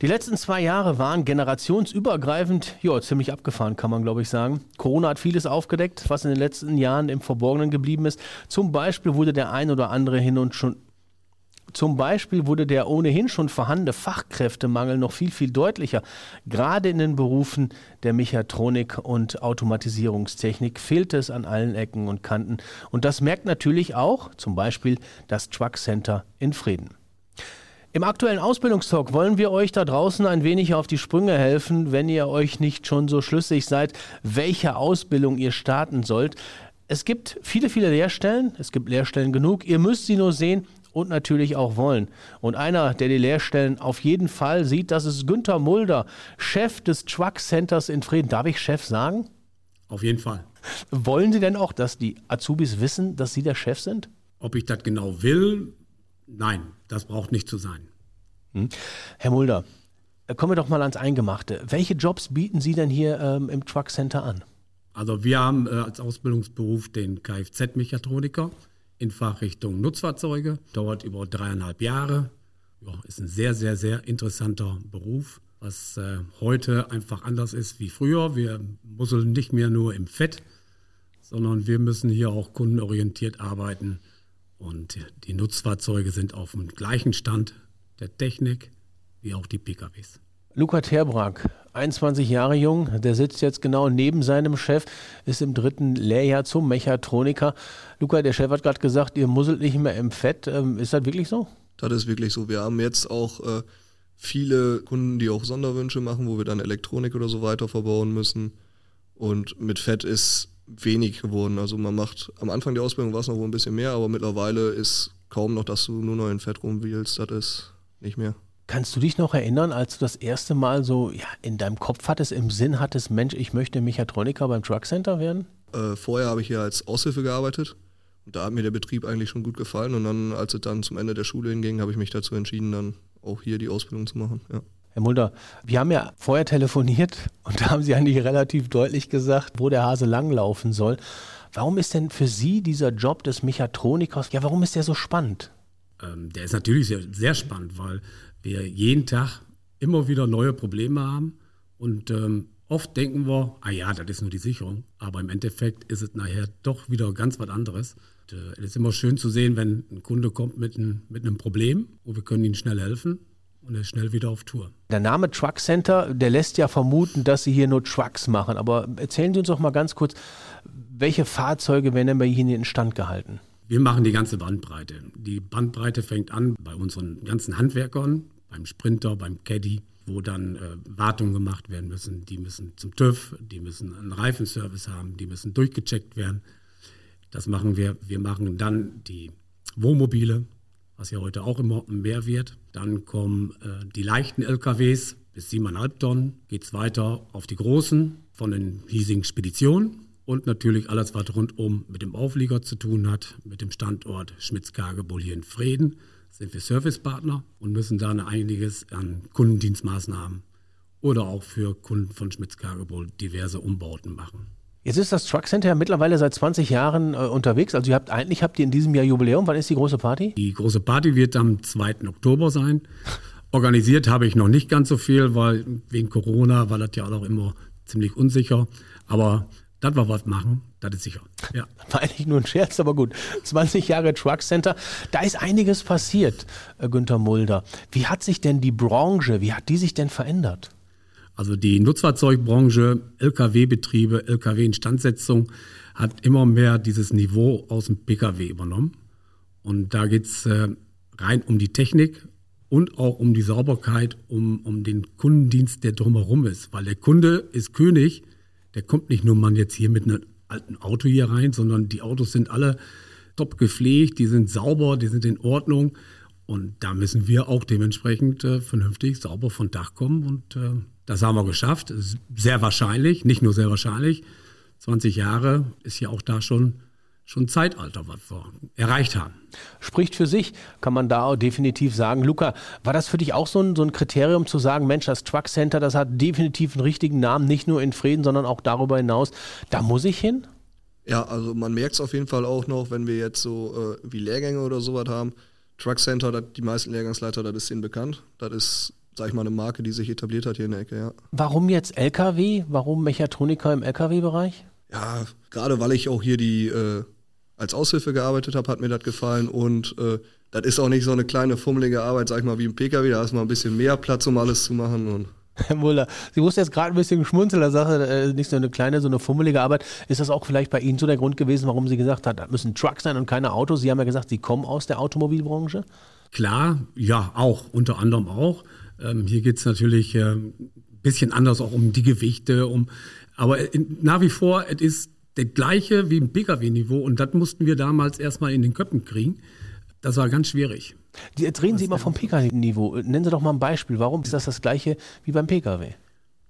Die letzten zwei Jahre waren generationsübergreifend, ja, ziemlich abgefahren, kann man glaube ich sagen. Corona hat vieles aufgedeckt, was in den letzten Jahren im Verborgenen geblieben ist. Zum Beispiel wurde der ein oder andere hin und schon zum Beispiel wurde der ohnehin schon vorhandene Fachkräftemangel noch viel, viel deutlicher. Gerade in den Berufen der Mechatronik und Automatisierungstechnik fehlt es an allen Ecken und Kanten. Und das merkt natürlich auch zum Beispiel das Truck Center in Frieden. Im aktuellen Ausbildungstalk wollen wir euch da draußen ein wenig auf die Sprünge helfen, wenn ihr euch nicht schon so schlüssig seid, welche Ausbildung ihr starten sollt. Es gibt viele, viele Lehrstellen, es gibt Lehrstellen genug, ihr müsst sie nur sehen und natürlich auch wollen. Und einer, der die Lehrstellen auf jeden Fall sieht, das ist Günther Mulder, Chef des Truck Centers in Frieden. Darf ich Chef sagen? Auf jeden Fall. Wollen Sie denn auch, dass die Azubis wissen, dass Sie der Chef sind? Ob ich das genau will, Nein, das braucht nicht zu sein. Hm. Herr Mulder, äh, kommen wir doch mal ans Eingemachte. Welche Jobs bieten Sie denn hier ähm, im Truck Center an? Also wir haben äh, als Ausbildungsberuf den Kfz-Mechatroniker in Fachrichtung Nutzfahrzeuge. Dauert über dreieinhalb Jahre. Ja, ist ein sehr, sehr, sehr interessanter Beruf, was äh, heute einfach anders ist wie früher. Wir musseln nicht mehr nur im Fett, sondern wir müssen hier auch kundenorientiert arbeiten und die Nutzfahrzeuge sind auf dem gleichen Stand der Technik wie auch die PKWs. Luca Terbrack, 21 Jahre jung, der sitzt jetzt genau neben seinem Chef, ist im dritten Lehrjahr zum Mechatroniker. Luca, der Chef hat gerade gesagt, ihr musselt nicht mehr im Fett. Ähm, ist das wirklich so? Das ist wirklich so. Wir haben jetzt auch äh, viele Kunden, die auch Sonderwünsche machen, wo wir dann Elektronik oder so weiter verbauen müssen. Und mit Fett ist wenig geworden. Also man macht, am Anfang der Ausbildung war es noch wohl ein bisschen mehr, aber mittlerweile ist kaum noch, dass du nur noch in Fett rumwühlst. Das ist nicht mehr. Kannst du dich noch erinnern, als du das erste Mal so ja, in deinem Kopf hattest, im Sinn hattest, Mensch, ich möchte Mechatroniker beim Truck Center werden? Äh, vorher habe ich hier als Aushilfe gearbeitet. Und da hat mir der Betrieb eigentlich schon gut gefallen. Und dann, als es dann zum Ende der Schule hinging, habe ich mich dazu entschieden, dann auch hier die Ausbildung zu machen. Ja. Herr Mulder, wir haben ja vorher telefoniert und da haben Sie eigentlich relativ deutlich gesagt, wo der Hase langlaufen soll. Warum ist denn für Sie dieser Job des Mechatronikers, ja, warum ist der so spannend? Ähm, der ist natürlich sehr, sehr, spannend, weil wir jeden Tag immer wieder neue Probleme haben und ähm, oft denken wir, ah ja, das ist nur die Sicherung, aber im Endeffekt ist es nachher doch wieder ganz was anderes. Und, äh, es ist immer schön zu sehen, wenn ein Kunde kommt mit, ein, mit einem Problem und wir können ihm schnell helfen und er ist schnell wieder auf Tour. Der Name Truck Center, der lässt ja vermuten, dass Sie hier nur Trucks machen. Aber erzählen Sie uns doch mal ganz kurz, welche Fahrzeuge werden denn bei Ihnen in Stand gehalten? Wir machen die ganze Bandbreite. Die Bandbreite fängt an bei unseren ganzen Handwerkern, beim Sprinter, beim Caddy, wo dann äh, Wartungen gemacht werden müssen. Die müssen zum TÜV, die müssen einen Reifenservice haben, die müssen durchgecheckt werden. Das machen wir. Wir machen dann die Wohnmobile, was ja heute auch immer mehr wird. Dann kommen äh, die leichten LKWs bis 7,5 Tonnen. Geht es weiter auf die großen von den hiesigen Speditionen. Und natürlich alles, was rundum mit dem Auflieger zu tun hat, mit dem Standort Schmitz-Kargebol hier in Frieden, sind wir Servicepartner und müssen da einiges an Kundendienstmaßnahmen oder auch für Kunden von Schmitz-Kargebol diverse Umbauten machen. Jetzt ist das Truck Center ja mittlerweile seit 20 Jahren äh, unterwegs. Also ihr habt eigentlich habt ihr in diesem Jahr Jubiläum. Wann ist die große Party? Die große Party wird am 2. Oktober sein. Organisiert habe ich noch nicht ganz so viel, weil wegen Corona war das ja auch immer ziemlich unsicher. Aber das war was machen, das ist sicher. Ja. War eigentlich nur ein Scherz, aber gut. 20 Jahre Truck Center, da ist einiges passiert, äh, Günther Mulder. Wie hat sich denn die Branche, wie hat die sich denn verändert? Also die Nutzfahrzeugbranche, Lkw-Betriebe, Lkw-Instandsetzung hat immer mehr dieses Niveau aus dem Pkw übernommen. Und da geht es äh, rein um die Technik und auch um die Sauberkeit, um, um den Kundendienst, der drumherum ist. Weil der Kunde ist König, der kommt nicht nur mal jetzt hier mit einem alten Auto hier rein, sondern die Autos sind alle top gepflegt, die sind sauber, die sind in Ordnung. Und da müssen wir auch dementsprechend äh, vernünftig sauber von Dach kommen und äh, das haben wir geschafft. Sehr wahrscheinlich, nicht nur sehr wahrscheinlich. 20 Jahre ist ja auch da schon schon Zeitalter, was wir erreicht haben. Spricht für sich, kann man da auch definitiv sagen. Luca, war das für dich auch so ein, so ein Kriterium zu sagen, Mensch, das Truck Center, das hat definitiv einen richtigen Namen, nicht nur in Frieden, sondern auch darüber hinaus. Da muss ich hin? Ja, also man merkt es auf jeden Fall auch noch, wenn wir jetzt so äh, wie Lehrgänge oder sowas haben. Truck Center, die meisten Lehrgangsleiter, das ist ihnen bekannt. Das ist sag ich mal, eine Marke, die sich etabliert hat hier in der Ecke, ja. Warum jetzt LKW? Warum Mechatroniker im LKW-Bereich? Ja, gerade weil ich auch hier die äh, als Aushilfe gearbeitet habe, hat mir das gefallen und äh, das ist auch nicht so eine kleine fummelige Arbeit, sag ich mal, wie im PKW, da ist mal ein bisschen mehr Platz, um alles zu machen und Herr Muller, Sie mussten jetzt gerade ein bisschen schmunzeln, da Sache, äh, nicht so eine kleine, so eine fummelige Arbeit. Ist das auch vielleicht bei Ihnen so der Grund gewesen, warum Sie gesagt haben, das müssen Trucks sein und keine Autos? Sie haben ja gesagt, Sie kommen aus der Automobilbranche. Klar, ja, auch, unter anderem auch. Ähm, hier geht es natürlich äh, ein bisschen anders auch um die Gewichte, um, aber in, nach wie vor, es ist der gleiche wie im Pkw-Niveau und das mussten wir damals erstmal in den Köpfen kriegen. Das war ganz schwierig. Jetzt reden Sie immer vom Pkw-Niveau. Nennen Sie doch mal ein Beispiel. Warum ist das das gleiche wie beim Pkw?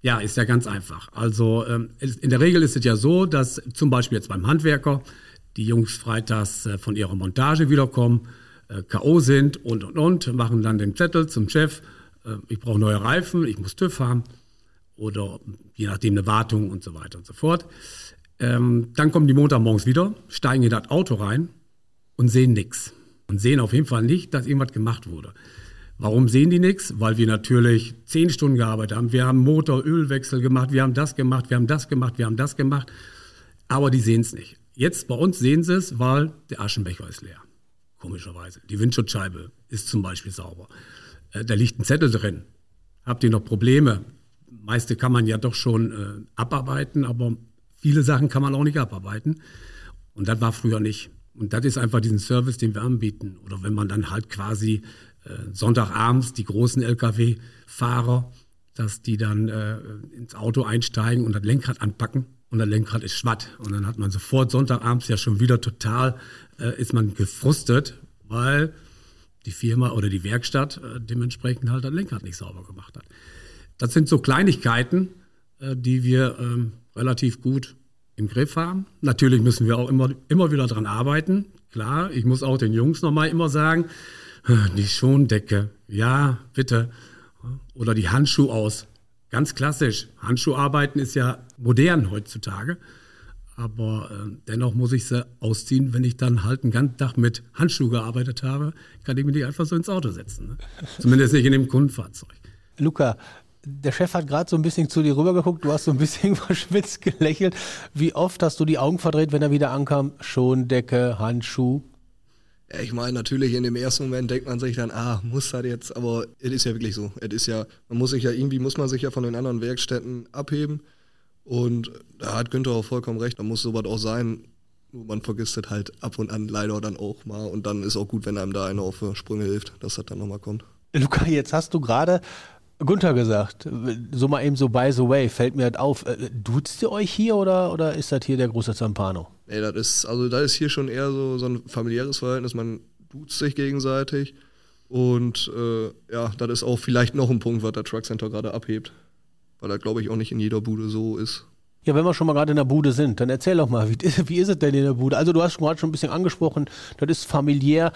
Ja, ist ja ganz einfach. Also ähm, in der Regel ist es ja so, dass zum Beispiel jetzt beim Handwerker die Jungs freitags äh, von ihrer Montage wiederkommen, äh, K.O. sind und und und, machen dann den Zettel zum Chef, ich brauche neue Reifen, ich muss TÜV haben oder je nachdem eine Wartung und so weiter und so fort. Ähm, dann kommen die Montagmorgens wieder, steigen in das Auto rein und sehen nichts und sehen auf jeden Fall nicht, dass irgendwas gemacht wurde. Warum sehen die nichts? Weil wir natürlich zehn Stunden gearbeitet haben. Wir haben Motor, Ölwechsel gemacht, wir haben das gemacht, wir haben das gemacht, wir haben das gemacht. Aber die sehen es nicht. Jetzt bei uns sehen sie es, weil der Aschenbecher ist leer. Komischerweise. Die Windschutzscheibe ist zum Beispiel sauber. Äh, da liegt ein Zettel drin. Habt ihr noch Probleme? Meiste kann man ja doch schon äh, abarbeiten, aber viele Sachen kann man auch nicht abarbeiten. Und das war früher nicht. Und das ist einfach diesen Service, den wir anbieten. Oder wenn man dann halt quasi äh, Sonntagabends die großen Lkw-Fahrer, dass die dann äh, ins Auto einsteigen und das Lenkrad anpacken und das Lenkrad ist schwatt. Und dann hat man sofort Sonntagabends ja schon wieder total, äh, ist man gefrustet, weil die Firma oder die Werkstatt äh, dementsprechend halt das Lenkrad nicht sauber gemacht hat. Das sind so Kleinigkeiten, äh, die wir ähm, relativ gut im Griff haben. Natürlich müssen wir auch immer, immer wieder dran arbeiten. Klar, ich muss auch den Jungs nochmal immer sagen, die Schondecke, ja, bitte. Oder die Handschuhe aus. Ganz klassisch. Handschuharbeiten ist ja modern heutzutage. Aber äh, dennoch muss ich sie ausziehen, wenn ich dann halt einen ganzen Tag mit Handschuhen gearbeitet habe, kann ich mir die einfach so ins Auto setzen. Ne? Zumindest nicht in dem Kundenfahrzeug. Luca, der Chef hat gerade so ein bisschen zu dir rübergeguckt, du hast so ein bisschen verschwitzt gelächelt. Wie oft hast du die Augen verdreht, wenn er wieder ankam? Schondecke, Handschuh? Ja, ich meine, natürlich in dem ersten Moment denkt man sich dann, ah, muss das jetzt, aber es ist ja wirklich so. Es ist ja, man muss sich ja irgendwie, muss man sich ja von den anderen Werkstätten abheben. Und da hat Günther auch vollkommen recht, da muss sowas auch sein. Nur man vergisst es halt ab und an leider dann auch mal. Und dann ist auch gut, wenn einem da einer auf Sprünge hilft, dass das dann nochmal kommt. Luca, jetzt hast du gerade Gunther gesagt, so mal eben so by the way, fällt mir das auf. Äh, duzt ihr euch hier oder, oder ist das hier der große Zampano? Nee, das ist, also da ist hier schon eher so, so ein familiäres Verhältnis, man duzt sich gegenseitig. Und äh, ja, das ist auch vielleicht noch ein Punkt, was der Truck Center gerade abhebt. Weil das, glaube ich, auch nicht in jeder Bude so ist. Ja, wenn wir schon mal gerade in der Bude sind, dann erzähl doch mal, wie, wie ist es denn in der Bude? Also du hast gerade schon ein bisschen angesprochen, das ist familiär.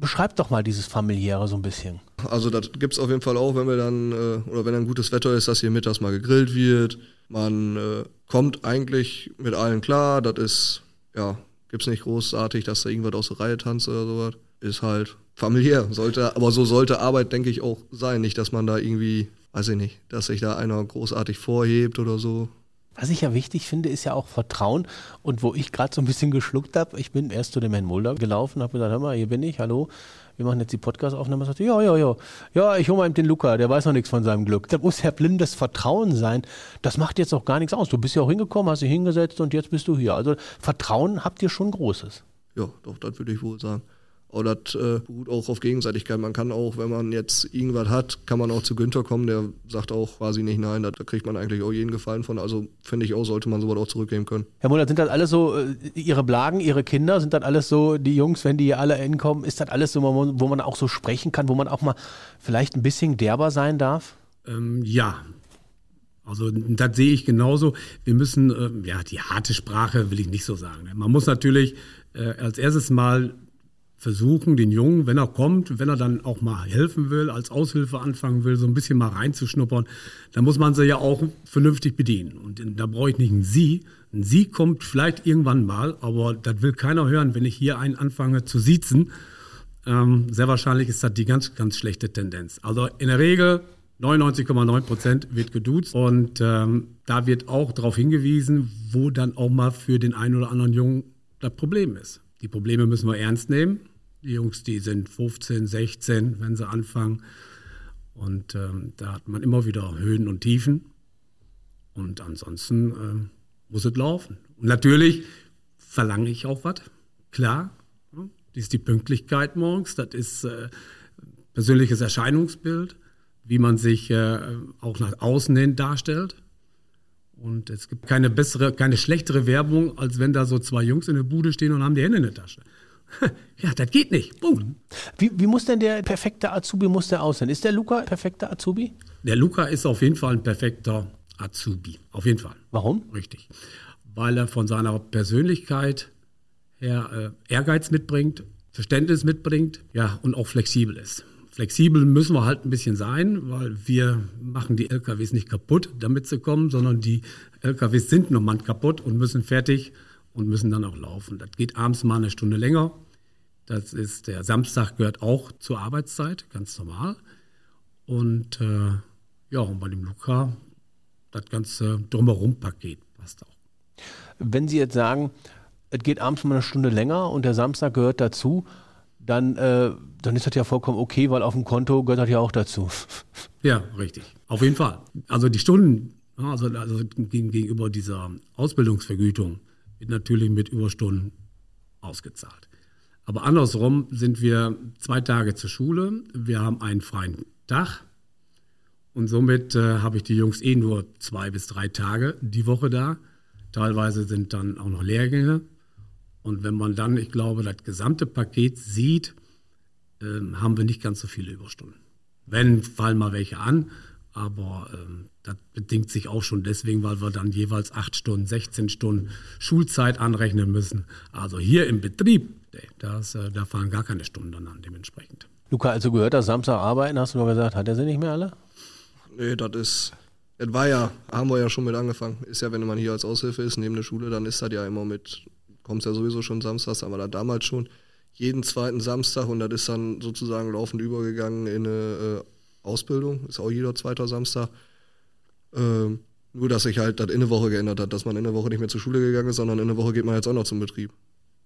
Beschreib doch mal dieses familiäre so ein bisschen. Also das gibt es auf jeden Fall auch, wenn wir dann, äh, oder wenn dann gutes Wetter ist, dass hier mittags mal gegrillt wird. Man äh, kommt eigentlich mit allen klar, das ist, ja, gibt es nicht großartig, dass da irgendwas aus der Reihe tanzt oder sowas. Ist halt familiär, sollte, aber so sollte Arbeit, denke ich, auch sein. Nicht, dass man da irgendwie, weiß ich nicht, dass sich da einer großartig vorhebt oder so. Was ich ja wichtig finde, ist ja auch Vertrauen. Und wo ich gerade so ein bisschen geschluckt habe, ich bin erst zu dem Herrn Mulder gelaufen, habe gesagt, hör mal, hier bin ich, hallo, wir machen jetzt die Podcast-Aufnahme. sagte, ja, ja, ja, ja, ich hole mal eben den Luca, der weiß noch nichts von seinem Glück. Da muss ja blindes Vertrauen sein. Das macht jetzt auch gar nichts aus. Du bist ja auch hingekommen, hast dich hingesetzt und jetzt bist du hier. Also Vertrauen habt ihr schon Großes. Ja, doch, das würde ich wohl sagen. Aber das äh, beruht auch auf Gegenseitigkeit. Man kann auch, wenn man jetzt irgendwas hat, kann man auch zu Günther kommen, der sagt auch quasi nicht nein, da kriegt man eigentlich auch jeden Gefallen von. Also finde ich auch, sollte man sowas auch zurückgeben können. Herr Muller, sind das alles so, äh, Ihre Blagen, Ihre Kinder, sind das alles so, die Jungs, wenn die hier alle hinkommen, ist das alles so, wo man auch so sprechen kann, wo man auch mal vielleicht ein bisschen derber sein darf? Ähm, ja, also das sehe ich genauso. Wir müssen, äh, ja, die harte Sprache will ich nicht so sagen. Man muss natürlich äh, als erstes mal versuchen, den Jungen, wenn er kommt, wenn er dann auch mal helfen will, als Aushilfe anfangen will, so ein bisschen mal reinzuschnuppern, dann muss man sie ja auch vernünftig bedienen. Und da brauche ich nicht ein Sie. Ein Sie kommt vielleicht irgendwann mal, aber das will keiner hören, wenn ich hier einen anfange zu siezen. Ähm, sehr wahrscheinlich ist das die ganz, ganz schlechte Tendenz. Also in der Regel 99,9 Prozent wird geduzt und ähm, da wird auch darauf hingewiesen, wo dann auch mal für den einen oder anderen Jungen das Problem ist. Die Probleme müssen wir ernst nehmen. Die Jungs, die sind 15, 16, wenn sie anfangen. Und ähm, da hat man immer wieder Höhen und Tiefen. Und ansonsten ähm, muss es laufen. Und natürlich verlange ich auch was. Klar, das ist die Pünktlichkeit morgens, das ist äh, persönliches Erscheinungsbild, wie man sich äh, auch nach außen hin darstellt. Und es gibt keine bessere, keine schlechtere Werbung, als wenn da so zwei Jungs in der Bude stehen und haben die Hände in der Tasche. Ja, das geht nicht. Punkt. Wie, wie, muss denn der perfekte Azubi muss der aussehen? Ist der Luca perfekter Azubi? Der Luca ist auf jeden Fall ein perfekter Azubi. Auf jeden Fall. Warum? Richtig. Weil er von seiner Persönlichkeit her äh, Ehrgeiz mitbringt, Verständnis mitbringt, ja, und auch flexibel ist. Flexibel müssen wir halt ein bisschen sein, weil wir machen die LKWs nicht kaputt, damit sie kommen, sondern die LKWs sind noch mal kaputt und müssen fertig und müssen dann auch laufen. Das geht abends mal eine Stunde länger. Das ist der Samstag gehört auch zur Arbeitszeit, ganz normal. Und äh, ja, und bei dem Luca das ganze drumherum-Paket passt auch. Wenn Sie jetzt sagen, es geht abends mal eine Stunde länger und der Samstag gehört dazu, dann, äh, dann ist das ja vollkommen okay, weil auf dem Konto gehört das ja auch dazu. Ja, richtig. Auf jeden Fall. Also die Stunden, also, also gegenüber dieser Ausbildungsvergütung wird natürlich mit Überstunden ausgezahlt. Aber andersrum sind wir zwei Tage zur Schule, wir haben einen freien Tag und somit äh, habe ich die Jungs eh nur zwei bis drei Tage die Woche da. Teilweise sind dann auch noch Lehrgänge und wenn man dann, ich glaube, das gesamte Paket sieht, äh, haben wir nicht ganz so viele Überstunden. Wenn, fallen mal welche an, aber ähm, das bedingt sich auch schon deswegen, weil wir dann jeweils acht Stunden, 16 Stunden Schulzeit anrechnen müssen. Also hier im Betrieb, das, äh, da fallen gar keine Stunden dann an dementsprechend. Luca, also gehört das Samstag arbeiten, hast du nur gesagt, hat er sie nicht mehr alle? Nee, das ist, das war ja, haben wir ja schon mit angefangen. Ist ja, wenn man hier als Aushilfe ist, neben der Schule, dann ist das ja immer mit kommt ja sowieso schon samstags, aber da damals schon jeden zweiten Samstag und das ist dann sozusagen laufend übergegangen in eine äh, Ausbildung, ist auch jeder zweite Samstag. Ähm, nur, dass sich halt das in der Woche geändert hat, dass man in der Woche nicht mehr zur Schule gegangen ist, sondern in der Woche geht man jetzt auch noch zum Betrieb.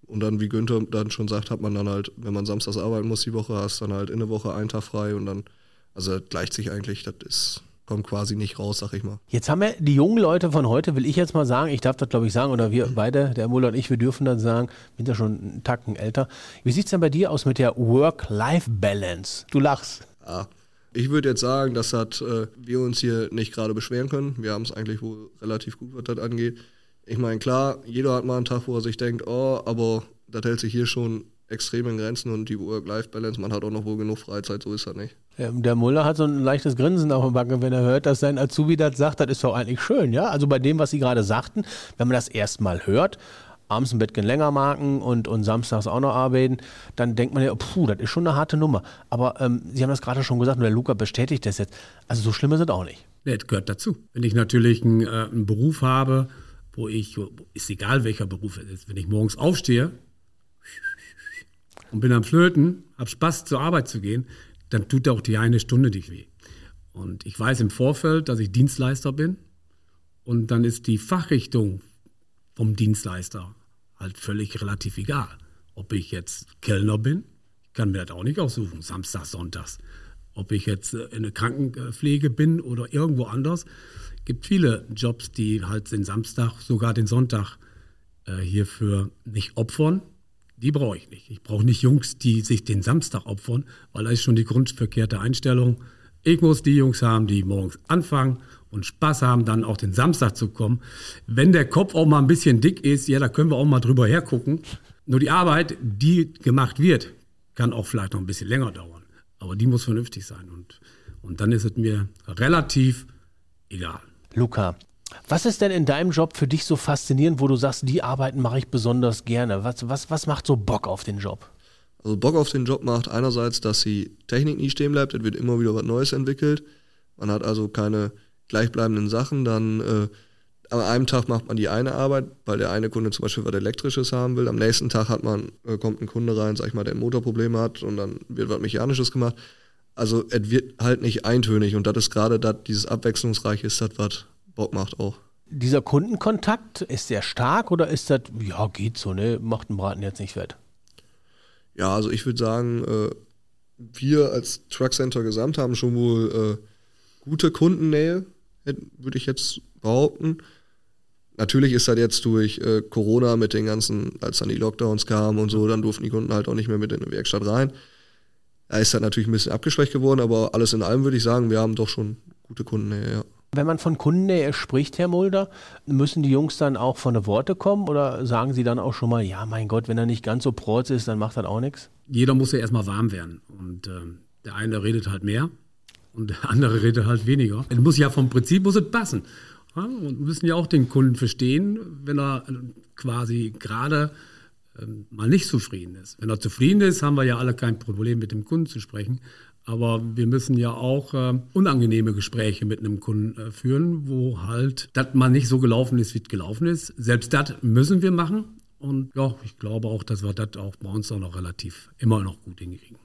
Und dann, wie Günther dann schon sagt, hat man dann halt, wenn man samstags arbeiten muss die Woche, hast dann halt in der Woche einen Tag frei und dann, also das gleicht sich eigentlich, das ist kommt quasi nicht raus, sag ich mal. Jetzt haben wir die jungen Leute von heute, will ich jetzt mal sagen, ich darf das glaube ich sagen, oder wir beide, der Muller und ich, wir dürfen das sagen, wir sind ja schon einen Tacken älter. Wie sieht es denn bei dir aus mit der Work-Life-Balance? Du lachst. Ja, ich würde jetzt sagen, dass das, äh, wir uns hier nicht gerade beschweren können. Wir haben es eigentlich wohl relativ gut, was das angeht. Ich meine, klar, jeder hat mal einen Tag, wo er sich denkt, oh, aber das hält sich hier schon extrem in Grenzen und die Work-Life-Balance, man hat auch noch wohl genug Freizeit, so ist das nicht. Der Muller hat so ein leichtes Grinsen auf dem Backen, wenn er hört, dass sein Azubi das sagt, das ist doch eigentlich schön, ja? Also bei dem, was Sie gerade sagten, wenn man das erstmal hört, abends Bett gehen länger marken und, und samstags auch noch arbeiten, dann denkt man ja, puh, das ist schon eine harte Nummer. Aber ähm, Sie haben das gerade schon gesagt und der Luca bestätigt das jetzt. Also so schlimm ist es auch nicht. Nee, das gehört dazu. Wenn ich natürlich einen, äh, einen Beruf habe, wo ich, ist egal welcher Beruf es ist, wenn ich morgens aufstehe, und bin am Flöten, habe Spaß zur Arbeit zu gehen, dann tut auch die eine Stunde dich weh. Und ich weiß im Vorfeld, dass ich Dienstleister bin und dann ist die Fachrichtung vom Dienstleister halt völlig relativ egal. Ob ich jetzt Kellner bin, kann mir das auch nicht aussuchen, Samstag, Sonntags. Ob ich jetzt in der Krankenpflege bin oder irgendwo anders. Es gibt viele Jobs, die halt den Samstag, sogar den Sonntag äh, hierfür nicht opfern, die brauche ich nicht. Ich brauche nicht Jungs, die sich den Samstag opfern, weil da ist schon die grundverkehrte Einstellung. Ich muss die Jungs haben, die morgens anfangen und Spaß haben, dann auch den Samstag zu kommen. Wenn der Kopf auch mal ein bisschen dick ist, ja, da können wir auch mal drüber hergucken. Nur die Arbeit, die gemacht wird, kann auch vielleicht noch ein bisschen länger dauern. Aber die muss vernünftig sein. Und, und dann ist es mir relativ egal. Luca, was ist denn in deinem Job für dich so faszinierend, wo du sagst, die Arbeiten mache ich besonders gerne? Was, was, was macht so Bock auf den Job? Also Bock auf den Job macht einerseits, dass die Technik nie stehen bleibt, es wird immer wieder was Neues entwickelt. Man hat also keine gleichbleibenden Sachen. Dann äh, an einem Tag macht man die eine Arbeit, weil der eine Kunde zum Beispiel was Elektrisches haben will. Am nächsten Tag hat man, äh, kommt ein Kunde rein, sag ich mal, der Motorprobleme hat und dann wird was Mechanisches gemacht. Also es wird halt nicht eintönig und das ist gerade das, dieses Abwechslungsreiche ist das, was Bock macht auch. Dieser Kundenkontakt, ist der stark oder ist das, ja, geht so, ne? Macht einen Braten jetzt nicht fett? Ja, also ich würde sagen, äh, wir als Truck Center Gesamt haben schon wohl äh, gute Kundennähe, würde ich jetzt behaupten. Natürlich ist das jetzt durch äh, Corona mit den ganzen, als dann die Lockdowns kamen und so, dann durften die Kunden halt auch nicht mehr mit in die Werkstatt rein. Da ist das natürlich ein bisschen abgeschwächt geworden, aber alles in allem würde ich sagen, wir haben doch schon gute Kundennähe, ja. Wenn man von Kundennähe spricht, Herr Mulder, müssen die Jungs dann auch von der Worte kommen oder sagen sie dann auch schon mal, ja, mein Gott, wenn er nicht ganz so protz ist, dann macht das auch nichts? Jeder muss ja erstmal warm werden. Und äh, der eine redet halt mehr und der andere redet halt weniger. Es muss ja vom Prinzip muss es passen. Ja, und müssen ja auch den Kunden verstehen, wenn er quasi gerade ähm, mal nicht zufrieden ist. Wenn er zufrieden ist, haben wir ja alle kein Problem, mit dem Kunden zu sprechen. Aber wir müssen ja auch äh, unangenehme Gespräche mit einem Kunden äh, führen, wo halt das mal nicht so gelaufen ist, wie es gelaufen ist. Selbst das müssen wir machen. Und ja, ich glaube auch, dass wir das auch bei uns auch noch relativ immer noch gut hinkriegen.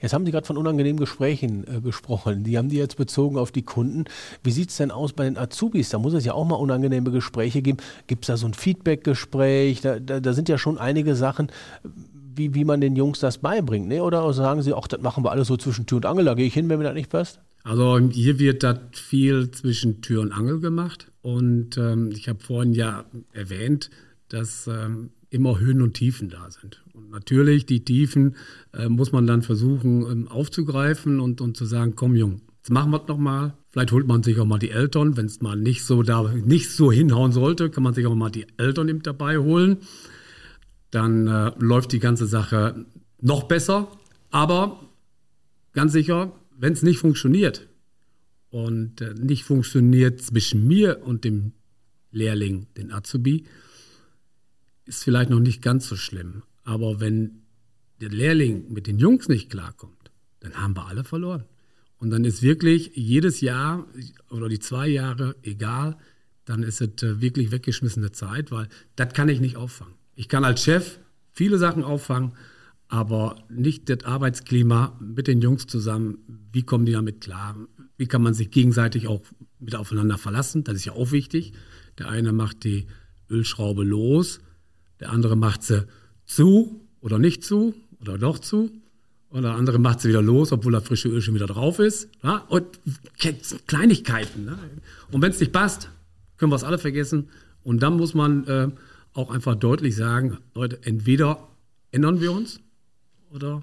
Jetzt haben Sie gerade von unangenehmen Gesprächen äh, gesprochen. Die haben die jetzt bezogen auf die Kunden. Wie sieht es denn aus bei den Azubis? Da muss es ja auch mal unangenehme Gespräche geben. Gibt es da so ein Feedback-Gespräch? Da, da, da, sind ja schon einige Sachen wie, wie man den Jungs das beibringt. Ne? Oder sagen sie, ach, das machen wir alles so zwischen Tür und Angel, da gehe ich hin, wenn mir das nicht passt? Also hier wird das viel zwischen Tür und Angel gemacht. Und ähm, ich habe vorhin ja erwähnt, dass ähm, immer Höhen und Tiefen da sind. Und natürlich, die Tiefen äh, muss man dann versuchen ähm, aufzugreifen und, und zu sagen, komm Jung, jetzt machen wir es nochmal. Vielleicht holt man sich auch mal die Eltern, wenn es mal nicht so da nicht so hinhauen sollte, kann man sich auch mal die Eltern eben dabei holen dann äh, läuft die ganze Sache noch besser. Aber ganz sicher, wenn es nicht funktioniert und äh, nicht funktioniert zwischen mir und dem Lehrling, den Azubi, ist vielleicht noch nicht ganz so schlimm. Aber wenn der Lehrling mit den Jungs nicht klarkommt, dann haben wir alle verloren. Und dann ist wirklich jedes Jahr oder die zwei Jahre egal, dann ist es äh, wirklich weggeschmissene Zeit, weil das kann ich nicht auffangen. Ich kann als Chef viele Sachen auffangen, aber nicht das Arbeitsklima mit den Jungs zusammen. Wie kommen die damit klar? Wie kann man sich gegenseitig auch mit aufeinander verlassen? Das ist ja auch wichtig. Der eine macht die Ölschraube los, der andere macht sie zu oder nicht zu oder doch zu. Und der andere macht sie wieder los, obwohl das frische Öl schon wieder drauf ist. Ja? Und Kleinigkeiten. Ne? Und wenn es nicht passt, können wir es alle vergessen. Und dann muss man äh, auch einfach deutlich sagen, Leute, entweder ändern wir uns oder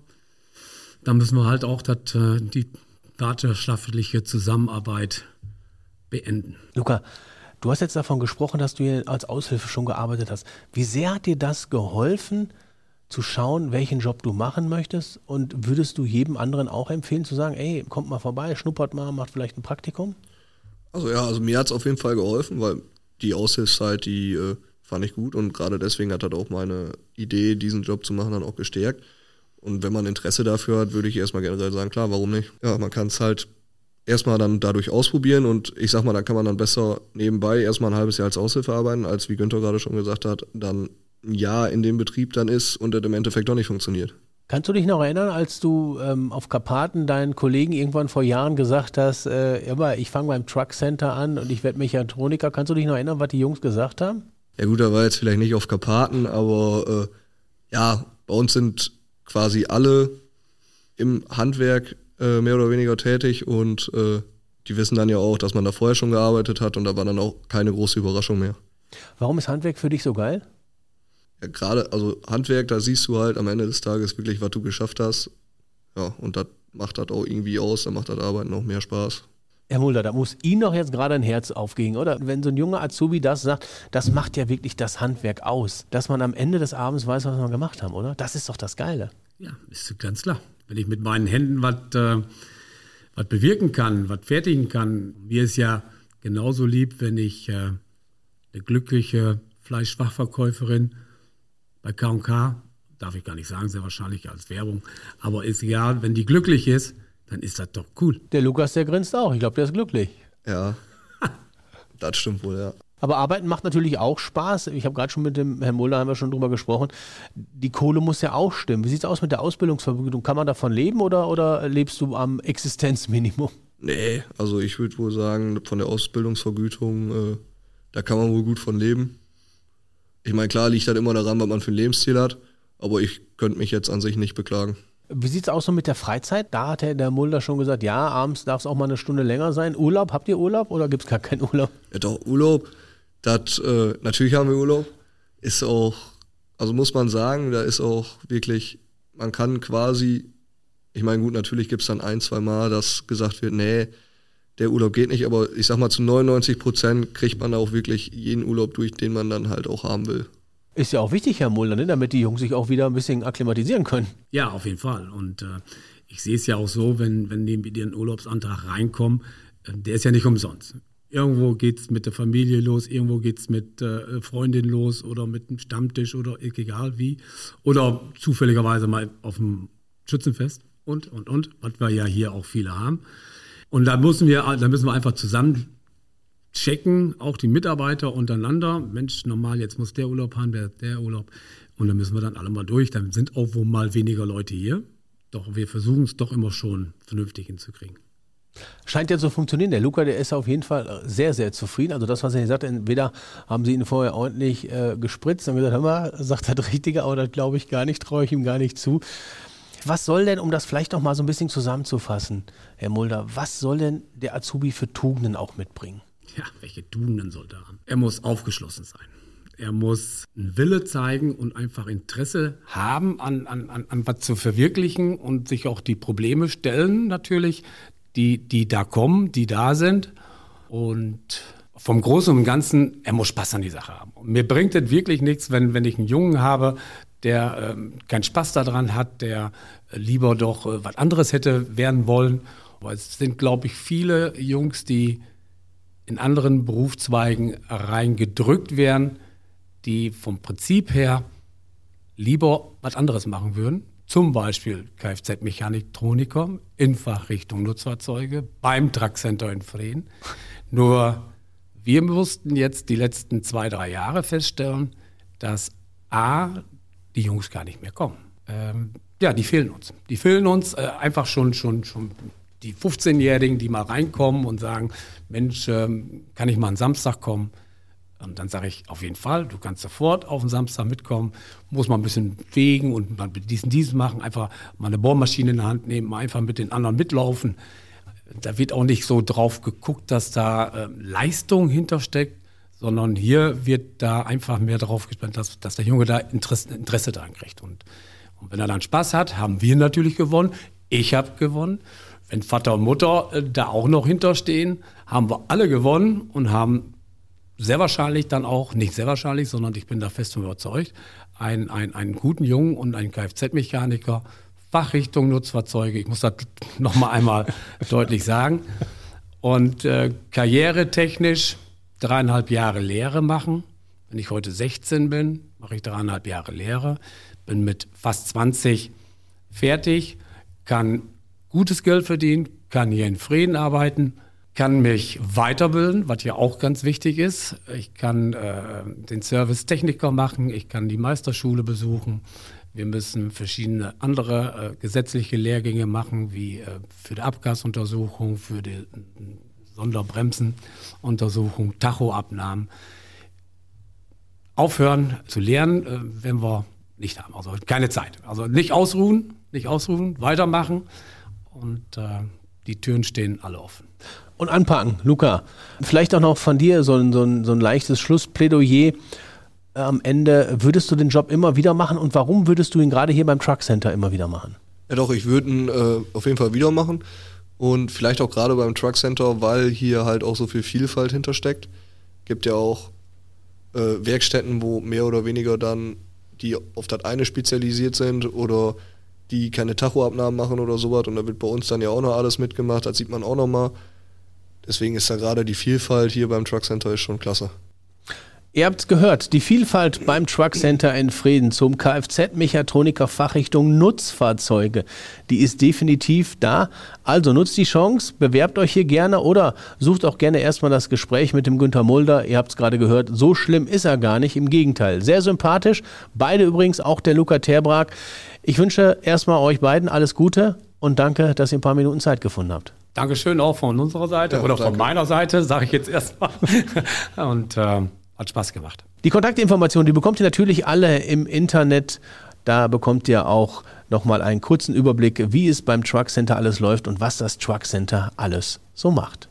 dann müssen wir halt auch dat, äh, die partnerschaftliche Zusammenarbeit beenden. Luca, du hast jetzt davon gesprochen, dass du hier als Aushilfe schon gearbeitet hast. Wie sehr hat dir das geholfen, zu schauen, welchen Job du machen möchtest? Und würdest du jedem anderen auch empfehlen, zu sagen, ey, kommt mal vorbei, schnuppert mal, macht vielleicht ein Praktikum? Also ja, also mir hat es auf jeden Fall geholfen, weil die Aushilfszeit, die äh, fand ich gut und gerade deswegen hat das auch meine Idee, diesen Job zu machen, dann auch gestärkt. Und wenn man Interesse dafür hat, würde ich erstmal generell sagen, klar, warum nicht? Ja, man kann es halt erstmal dann dadurch ausprobieren und ich sag mal, da kann man dann besser nebenbei erstmal ein halbes Jahr als Aushilfe arbeiten, als wie Günther gerade schon gesagt hat, dann ein Jahr in dem Betrieb dann ist und das im Endeffekt doch nicht funktioniert. Kannst du dich noch erinnern, als du ähm, auf Karpaten deinen Kollegen irgendwann vor Jahren gesagt hast, äh, immer, ich fange beim Truck Center an und ich werde Mechatroniker. Kannst du dich noch erinnern, was die Jungs gesagt haben? Ja gut, da war jetzt vielleicht nicht auf Karpaten, aber äh, ja, bei uns sind quasi alle im Handwerk äh, mehr oder weniger tätig und äh, die wissen dann ja auch, dass man da vorher schon gearbeitet hat und da war dann auch keine große Überraschung mehr. Warum ist Handwerk für dich so geil? Ja, gerade, also Handwerk, da siehst du halt am Ende des Tages wirklich, was du geschafft hast. Ja, und das macht das auch irgendwie aus, da macht das Arbeiten noch mehr Spaß. Herr Mulder, da muss Ihnen doch jetzt gerade ein Herz aufgehen, oder? Wenn so ein junger Azubi das sagt, das macht ja wirklich das Handwerk aus. Dass man am Ende des Abends weiß, was wir gemacht haben, oder? Das ist doch das Geile. Ja, ist ganz klar. Wenn ich mit meinen Händen was äh, bewirken kann, was fertigen kann, mir ist ja genauso lieb, wenn ich äh, eine glückliche Fleischfachverkäuferin bei K&K, darf ich gar nicht sagen, sehr wahrscheinlich als Werbung, aber ist egal, wenn die glücklich ist, dann ist das doch cool. Der Lukas, der grinst auch. Ich glaube, der ist glücklich. Ja, das stimmt wohl, ja. Aber Arbeiten macht natürlich auch Spaß. Ich habe gerade schon mit dem Herrn Mulder haben wir schon drüber gesprochen. Die Kohle muss ja auch stimmen. Wie sieht es aus mit der Ausbildungsvergütung? Kann man davon leben oder, oder lebst du am Existenzminimum? Nee, also ich würde wohl sagen, von der Ausbildungsvergütung, äh, da kann man wohl gut von leben. Ich meine, klar liegt das immer daran, was man für ein Lebensziel hat, aber ich könnte mich jetzt an sich nicht beklagen. Wie sieht es aus so mit der Freizeit? Da hat der Mulder schon gesagt, ja, abends darf es auch mal eine Stunde länger sein. Urlaub, habt ihr Urlaub oder gibt es gar keinen Urlaub? Ja, doch, Urlaub. Das, äh, natürlich haben wir Urlaub. Ist auch, also muss man sagen, da ist auch wirklich, man kann quasi, ich meine, gut, natürlich gibt es dann ein, zwei Mal, dass gesagt wird, nee, der Urlaub geht nicht, aber ich sag mal, zu 99 Prozent kriegt man auch wirklich jeden Urlaub durch, den man dann halt auch haben will. Ist ja auch wichtig, Herr Mulder, ne? damit die Jungs sich auch wieder ein bisschen akklimatisieren können. Ja, auf jeden Fall. Und äh, ich sehe es ja auch so, wenn, wenn die mit ihren Urlaubsantrag reinkommen, äh, der ist ja nicht umsonst. Irgendwo geht es mit der Familie los, irgendwo geht es mit äh, Freundin los oder mit einem Stammtisch oder egal wie. Oder zufälligerweise mal auf dem Schützenfest und, und, und, was wir ja hier auch viele haben. Und da müssen wir, da müssen wir einfach zusammen checken, auch die Mitarbeiter untereinander. Mensch, normal, jetzt muss der Urlaub haben, der, der Urlaub. Und dann müssen wir dann alle mal durch. Dann sind auch wohl mal weniger Leute hier. Doch wir versuchen es doch immer schon vernünftig hinzukriegen. Scheint ja zu funktionieren. Der Luca, der ist auf jeden Fall sehr, sehr zufrieden. Also das, was er gesagt hat, entweder haben sie ihn vorher ordentlich äh, gespritzt und gesagt, hör mal, sagt das Richtige, aber das glaube ich gar nicht, traue ich ihm gar nicht zu. Was soll denn, um das vielleicht noch mal so ein bisschen zusammenzufassen, Herr Mulder, was soll denn der Azubi für Tugenden auch mitbringen? Ja, welche Tugenden soll er haben? Er muss aufgeschlossen sein. Er muss einen Wille zeigen und einfach Interesse haben, an, an, an, an was zu verwirklichen und sich auch die Probleme stellen, natürlich, die, die da kommen, die da sind. Und vom Großen und Ganzen, er muss Spaß an die Sache haben. Und mir bringt es wirklich nichts, wenn, wenn ich einen Jungen habe, der ähm, keinen Spaß daran hat, der lieber doch äh, was anderes hätte werden wollen. Aber es sind, glaube ich, viele Jungs, die in anderen Berufszweigen reingedrückt werden, die vom Prinzip her lieber was anderes machen würden. Zum Beispiel Kfz-Mechatroniker in Fachrichtung Nutzfahrzeuge beim Truckcenter in Frieden. Nur wir mussten jetzt die letzten zwei, drei Jahre feststellen, dass A, die Jungs gar nicht mehr kommen. Ähm, ja, die fehlen uns. Die fehlen uns äh, einfach schon, schon, schon die 15-Jährigen, die mal reinkommen und sagen, Mensch, ähm, kann ich mal einen Samstag kommen? Und dann sage ich, auf jeden Fall, du kannst sofort auf den Samstag mitkommen, muss mal ein bisschen fegen und mal diesen, diesen machen, einfach mal eine Bohrmaschine in der Hand nehmen, einfach mit den anderen mitlaufen. Da wird auch nicht so drauf geguckt, dass da äh, Leistung hintersteckt, sondern hier wird da einfach mehr drauf gespannt, dass, dass der Junge da Interesse, Interesse daran kriegt. Und, und wenn er dann Spaß hat, haben wir natürlich gewonnen. Ich habe gewonnen. Wenn Vater und Mutter äh, da auch noch hinterstehen, haben wir alle gewonnen und haben sehr wahrscheinlich dann auch, nicht sehr wahrscheinlich, sondern ich bin da fest überzeugt, einen, einen, einen guten Jungen und einen Kfz-Mechaniker, Fachrichtung Nutzfahrzeuge, ich muss das nochmal einmal deutlich sagen. Und äh, karrieretechnisch dreieinhalb Jahre Lehre machen. Wenn ich heute 16 bin, mache ich dreieinhalb Jahre Lehre, bin mit fast 20 fertig, kann gutes Geld verdienen, kann hier in Frieden arbeiten, kann mich weiterbilden, was ja auch ganz wichtig ist. Ich kann äh, den Service Techniker machen, ich kann die Meisterschule besuchen. Wir müssen verschiedene andere äh, gesetzliche Lehrgänge machen, wie äh, für die Abgasuntersuchung, für die äh, Sonderbremsenuntersuchung, Tachoabnahmen. Aufhören zu lernen, äh, wenn wir nicht haben. Also keine Zeit. Also nicht ausruhen, nicht ausruhen, weitermachen und äh, die Türen stehen alle offen und anpacken. Luca, vielleicht auch noch von dir so ein, so ein, so ein leichtes Schlussplädoyer am Ende. Würdest du den Job immer wieder machen und warum würdest du ihn gerade hier beim Truck Center immer wieder machen? Ja doch, ich würde ihn äh, auf jeden Fall wieder machen und vielleicht auch gerade beim Truck Center, weil hier halt auch so viel Vielfalt hintersteckt. Gibt ja auch äh, Werkstätten, wo mehr oder weniger dann die auf das eine spezialisiert sind oder die keine Tachoabnahmen machen oder sowas und da wird bei uns dann ja auch noch alles mitgemacht, das sieht man auch noch mal. Deswegen ist da gerade die Vielfalt hier beim Truck Center ist schon klasse. Ihr habt es gehört, die Vielfalt beim Truck Center in Frieden zum Kfz-Mechatroniker Fachrichtung Nutzfahrzeuge, die ist definitiv da. Also nutzt die Chance, bewerbt euch hier gerne oder sucht auch gerne erstmal das Gespräch mit dem Günther Mulder. Ihr habt es gerade gehört, so schlimm ist er gar nicht, im Gegenteil. Sehr sympathisch, beide übrigens, auch der Luca Terbrag. Ich wünsche erstmal euch beiden alles Gute und danke, dass ihr ein paar Minuten Zeit gefunden habt. Dankeschön auch von unserer Seite ja, oder danke. von meiner Seite, sage ich jetzt erstmal. und äh, hat Spaß gemacht. Die Kontaktinformationen, die bekommt ihr natürlich alle im Internet. Da bekommt ihr auch nochmal einen kurzen Überblick, wie es beim Truck Center alles läuft und was das Truck Center alles so macht.